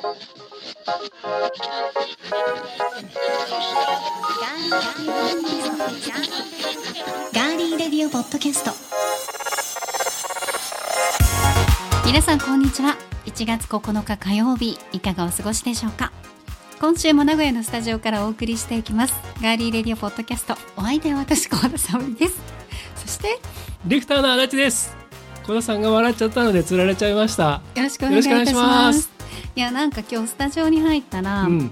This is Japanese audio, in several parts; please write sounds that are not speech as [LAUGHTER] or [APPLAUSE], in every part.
ガーリーレディオポッドキャスト皆さんこんにちは1月9日火曜日いかがお過ごしでしょうか今週も名古屋のスタジオからお送りしていきますガーリーレディオポッドキャストお相手は私小田沙織ですそしてよディレクターの足立です。小田さんが笑っちゃったので釣られちゃいました。ろしくお願いいたしよろしくお願いしますいやなんか今日スタジオに入ったら、うん、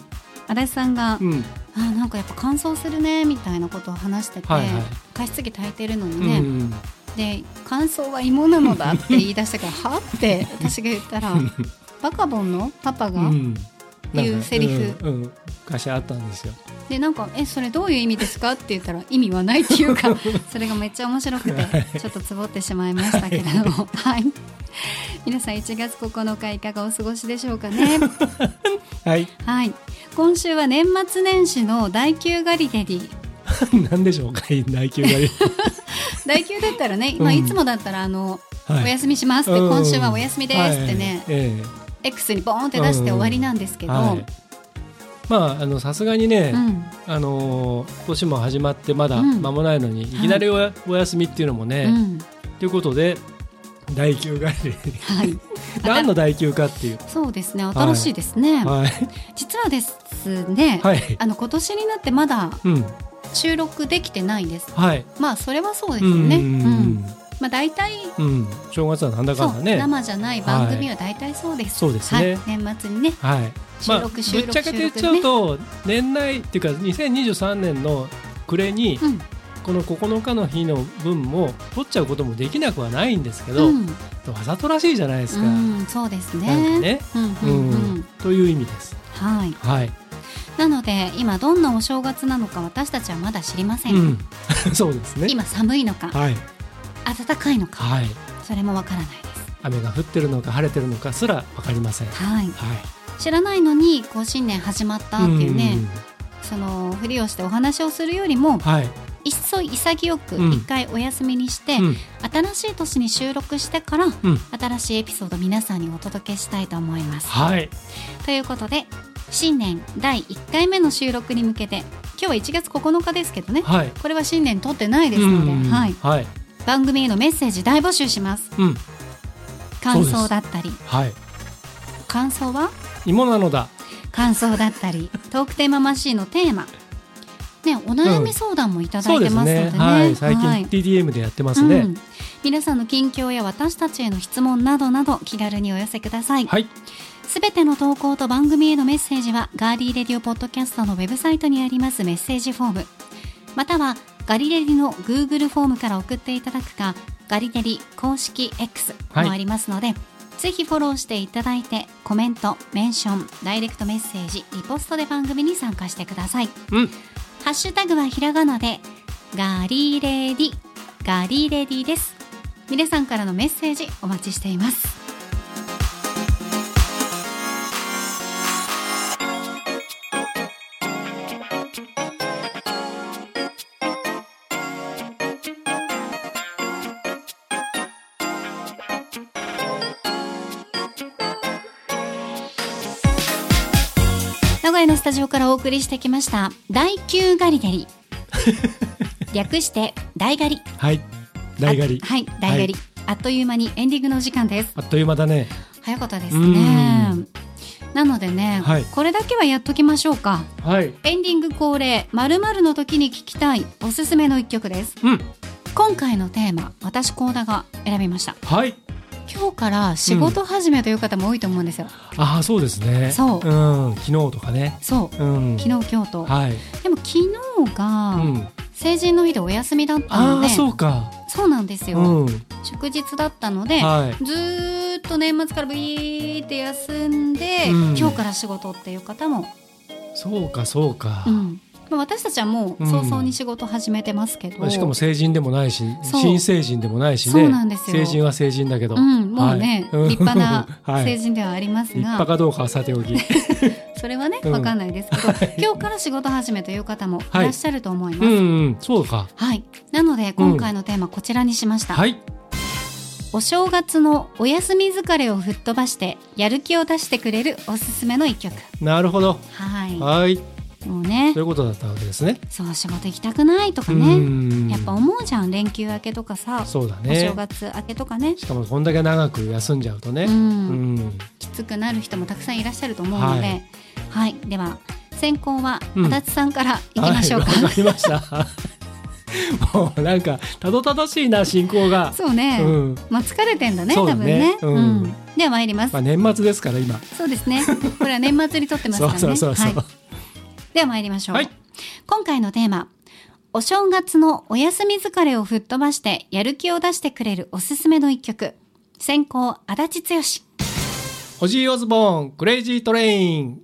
足立さんが、うん、あなんかやっぱ乾燥するねみたいなことを話してて、はいはい。加湿器炊いてるのにうね、ん、で乾燥は芋なのだって言い出したから [LAUGHS] はって私が言ったらバカボンのパパが、うん、いうセリフ。うん、うん、昔あったんですよ。でなんか「えそれどういう意味ですか?」って言ったら意味はないっていうか [LAUGHS] それがめっちゃ面白くてちょっとつぼってしまいましたけれども。[LAUGHS] はい。皆さん1月9日いかがお過ごしでしょうかね？[LAUGHS] はい、はい。今週は年末年始の第9ガリデリなんでしょうか、大級が。第9だったらね、まあ、うんいつもだったらあの、はい。お休みしますって、うん。今週はお休みですってね、はい。え X にボーンって出して終わりなんですけど、えはい。まあ、あの、さすがにね、うんあのー年も始まってまだうん間もないのに、いきなりおやお休みっていうのもね、うんということで。第九がはい、[LAUGHS] 何の第九かっていう。そうですね新しいですね、はい。実はですね、はい。あの今年になってまだうん。収録できてないんですはい。まあそれはそうですよねううんん。まあ大体うん。正月はなんだかんだね。生じゃない番組は大体そうです、そうですねはい、年末にねはい。収録、ぶ収録っちゃけて言っちゃうと、年内っていうか2023年の暮れに、うんこの9日の日の分も取っちゃうこともできなくはないんですけど、うんわざとらしいじゃないですか。うん、そうですねなんかね、うんうんうんという意味です。はいはい。なので今どんなお正月なのか私たちはまだ知りません、うん。[LAUGHS] そうですね。今寒いのかはい。暖かいのかはい。それもわからないです雨が降ってるのか晴れてるのかすらわかりません。ははいい。知らないのにこう新年始まったっていうねんそのふりをしてお話をするよりもはい。いっそ潔くうん一回お休みにして、うん。新しい年に収録してからうん。新しいエピソード皆さんにお届けしたいと思います。はい。ということで新年第1回目の収録に向けて今日は1月9日ですけどねはい。これは新年撮ってないですので、うんはい、はい。番組へのメッセージ大募集しますうん。感想だったりはい。感想は？芋なのだ。感想だったりトークテーママシーンのテーマねお悩み相談もいただいうてますのでね,、ね。はい。最近はい TDM でやってますね。うん、皆さんの近況や私たちへの質問などなど気軽にお寄せくださいはい。すべての投稿と番組へのメッセージはガーリーレディオポッドキャストのウェブサイトにありますメッセージフォームまたはガリレディの Google フォームから送っていただくかガリレディ公式 X もありますので、ぜひフォローしていただいてコメントメンションダイレクトメッセージリポストで番組に参加してください。うん。ハッシュタグはひらがなでガリレディガリレディです。皆さんからのメッセージお待ちしています名古屋のスタジオからお送りしてきました第9ガリガリ略して大ガリはい。大狩りあ。はい大ガリ、あっという間にエンディングの時間ですあっという間だね。早かったですねうんなのでね、はいこれだけはやっときましょうかはい。エンディング恒例〇〇の時に聞きたいおすすめの一曲ですうん。今回のテーマ私コーダが選びましたはい。今日から仕事始めという方も多いと思うんですよ、ああ、そうですね。そううん。昨日とかね。そううん。昨日今日と、はい。でも昨日がうん。成人の日でお休みだったので、ああ、そうか。そうなんですよ、うん。祝日だったので、はい。ずーっと年末からビーって休んで、うん今日から仕事っていう方も、そうか、そうか。うんまあ、私たちはもう早々に仕事始めてますけど、まあしかも成人でもないし新成人でもないしね。そうなんですよ。成人は成人だけど、うん、もうね、はい立派な [LAUGHS] はい。成人ではあります立が、派かどうかはさておき。[LAUGHS] それはねうん。わかんないですけど、今日から仕事始めという方もいらっしゃると思います。うんうんそうか。はい、なので今回のテーマこちらにしました。はい。お正月のお休み疲れを吹っ飛ばしてやる気を出してくれるおすすめの一曲。なるほど。はい。はいもうね。そういうことだったわけですね。そう仕事行きたくないとかうねん。やっぱ思うじゃん連休明けとかさ、おそうだね。正月明けとかね。しかもこんだけ長く休んじゃうとね。うん。うん。きつくなる人もたくさんいらっしゃると思うので、ははい。い、では先行はうん足立さんからいきましょうか。はいわかりました。もうなんかたどたどしいな進行が。そうね、うん。まあ疲れてんだねね。多分ね、うん。では参ります、まあ年末ですから今。そうですね。これは年末に撮ってますからね。[LAUGHS] そうそうそうそう。はい、では参りましょう、はい。今回のテーマお正月のお休み疲れを吹っ飛ばしてやる気を出してくれるおすすめの一曲。先行足立剛。オジー・オズボーン Crazy Train。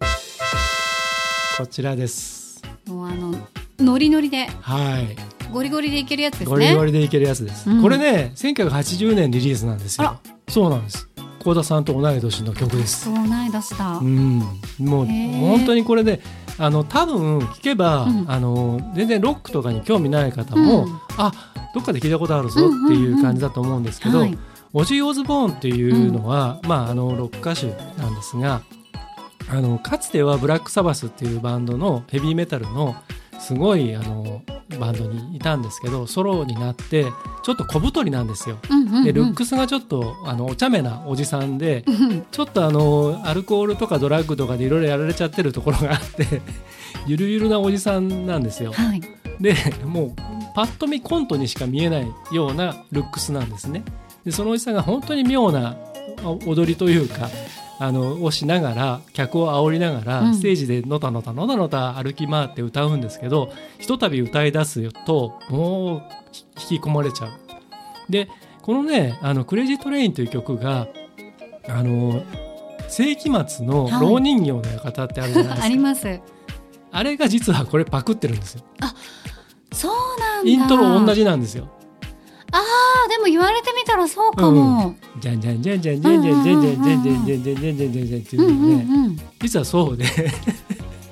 こちらです。もうあのノリノリで。はい。ゴリゴリでいけるやつですね。ゴリゴリでいけるやつです、うん。これね1980年リリースなんですよ。そうなんです幸田さんと同い年の曲です。同い年だ、うん。もう本当にこれであの多分聞けば、うん。あの全然ロックとかに興味ない方も、うん。あどっかで聞いたことあるぞっていう感じだと思うんですけど、はい。オジー・オズボーンっていうのは、まあ、あのロック歌手なんですがあのかつてはブラックサバスっていうバンドのヘビーメタルのすごいあのバンドにいたんですけどソロになってちょっと小太りなんですよ。うんうんうんでルックスがちょっとあのお茶目なおじさんでうんちょっとあのアルコールとかドラッグとかでいろいろやられちゃってるところがあって [LAUGHS] ゆるゆるなおじさんなんですよ。はいでもうパッと見コントにしか見えないようなルックスなんですね。でそのおじさんが本当に妙な踊りというかあのをしながら客を煽りながら、うん。ステージでのたのたのたのた歩き回って歌うんですけどひとたび歌い出すともう引き込まれちゃう。でこのね「あの Crazy Train」という曲があの世紀末の蝋人形の館ってあるじゃないですか、[LAUGHS] あります。あれが実はこれパクってるんですよ。そうなんだ。イントロ同じなんですよ。あーでも言われてみたらそうかも、じゃんじゃんじゃんじゃんじゃんじゃんじゃんじゃんじゃんじゃんじゃんじゃんじゃんじゃんじゃんじゃんっていうのね実はそうで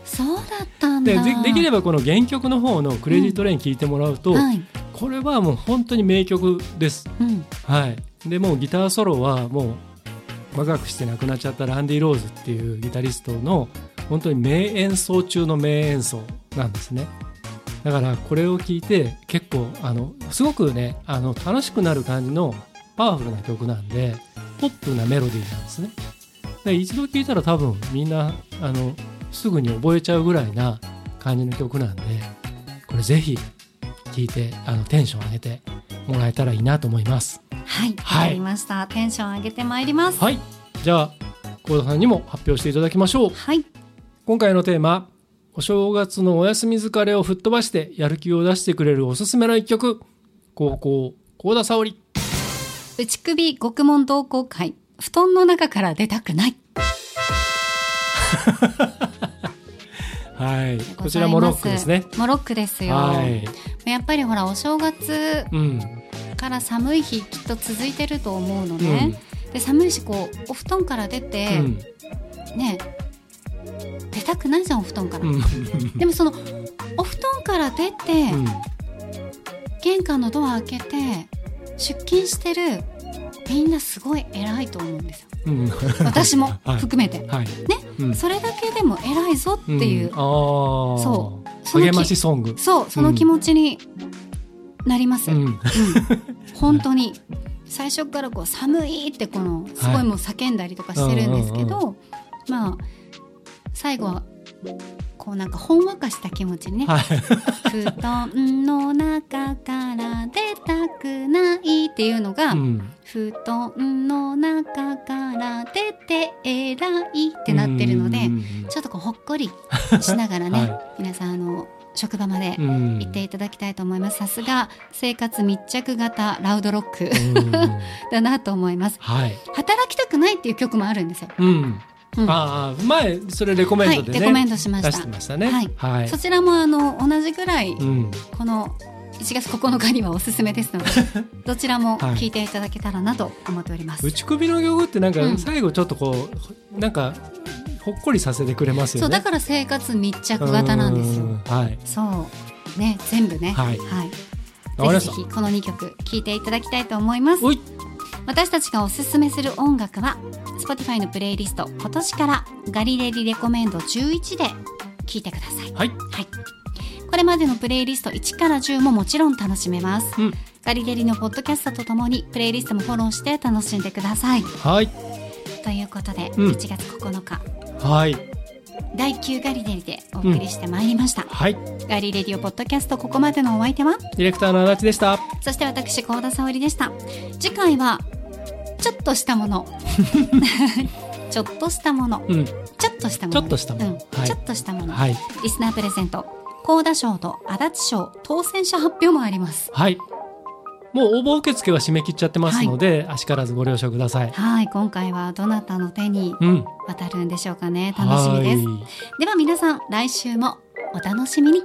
そうだったんだでできればこの原曲の方の「クレジートレイン」聴いてもらうとこれはもう本当に名曲ですはいでもうギターソロはもう若くして亡くなっちゃったランディ・ローズっていうギタリストの本当に名演奏中の名演奏なんですねだからこれを聞いて結構あのすごくねあの楽しくなる感じのパワフルな曲なんでポップなメロディーなんですね。で一度聴いたら多分みんなあのすぐに覚えちゃうぐらいな感じの曲なんでこれぜひ聴いてあのテンション上げてもらえたらいいなと思います。はいわはい。かりました、テンション上げてまいります。はい。じゃあ幸田さんにも発表していただきましょう。はい。今回のテーマお正月のお休み疲れを吹っ飛ばしてやる気を出してくれるおすすめの一曲。高校幸田沙織内首獄門同好会。布団の中から出たくない。はい。こちらもロックですね。モロックですよ、はい。やっぱりほらお正月うん。から寒い日きっと続いてると思うのね、で寒いしこうお布団から出て、うん。ね出たくないじゃんお布団から、うん。でもそのお布団から出て、うん。玄関のドア開けて出勤してるみんなすごい偉いと思うんですよ。うん。私も [LAUGHS] はい。含めて、はい。うん。それだけでも偉いぞっていう、ん。あー。そう。その気励ましソング。そう。その気持ちになります、うん。うん。本当に。最初からこう寒いってこのすごいもう叫んだりとかしてるんですけど、うん。まあ最後はこうなんかほんわかした気持ちにね、はい。布団の中から出たくないっていうのが、うん。布団の中から出て偉いってなってるので、うんちょっとこうほっこりしながらね、[LAUGHS] は皆さんあの職場までうん。行っていただきたいと思います。さすが生活密着型ラウドロックうん。[LAUGHS] だなと思います。はい。働きたくないっていう曲もあるんですよ。うんうん。ああ前それレコメはい、ンドでね。レコメントしまし。た。てましたね。はい。はい。そちらもあの同じぐらいうん。この1月9日にはおすすめですので、[LAUGHS] どちらも聞いていただけたらなと思っております。内首の曲ってなんかうん。最後ちょっとこうなんかほっこりさせてくれますよね。そうだから生活密着型なんですよ。うはい。そう。ね全部ね。はい。はい。ぜひぜひこの2曲聴いていただきたいと思います。私たちがおすすめする音楽は Spotify のプレイリスト今年からガリレディレコメンド11で聴いてください、はい。はい、これまでのプレイリスト1から10ももちろん楽しめます、うん。ガリレディのポッドキャストとともにプレイリストもフォローして楽しんでください。はい。ということで、うん。1月9日。はい。第9ガリレディでお送りしてまいりました、はい。ガリレディオポッドキャストここまでのお相手は？ディレクターの足立でした。そして私幸田沙織でした。次回はちょっとしたもの。[LAUGHS] ちょっとしたもの。うん。ちょっとしたもの。ちょっとしたもの。ちょっとしたもの、はい。リスナープレゼント。幸田賞と足立賞当選者発表もあります。はい。もう応募受付は締め切っちゃってますので、あしからずご了承ください。はい。今回はどなたの手にうん。渡るんでしょうかね。楽しみです。はい。では皆さん来週もお楽しみに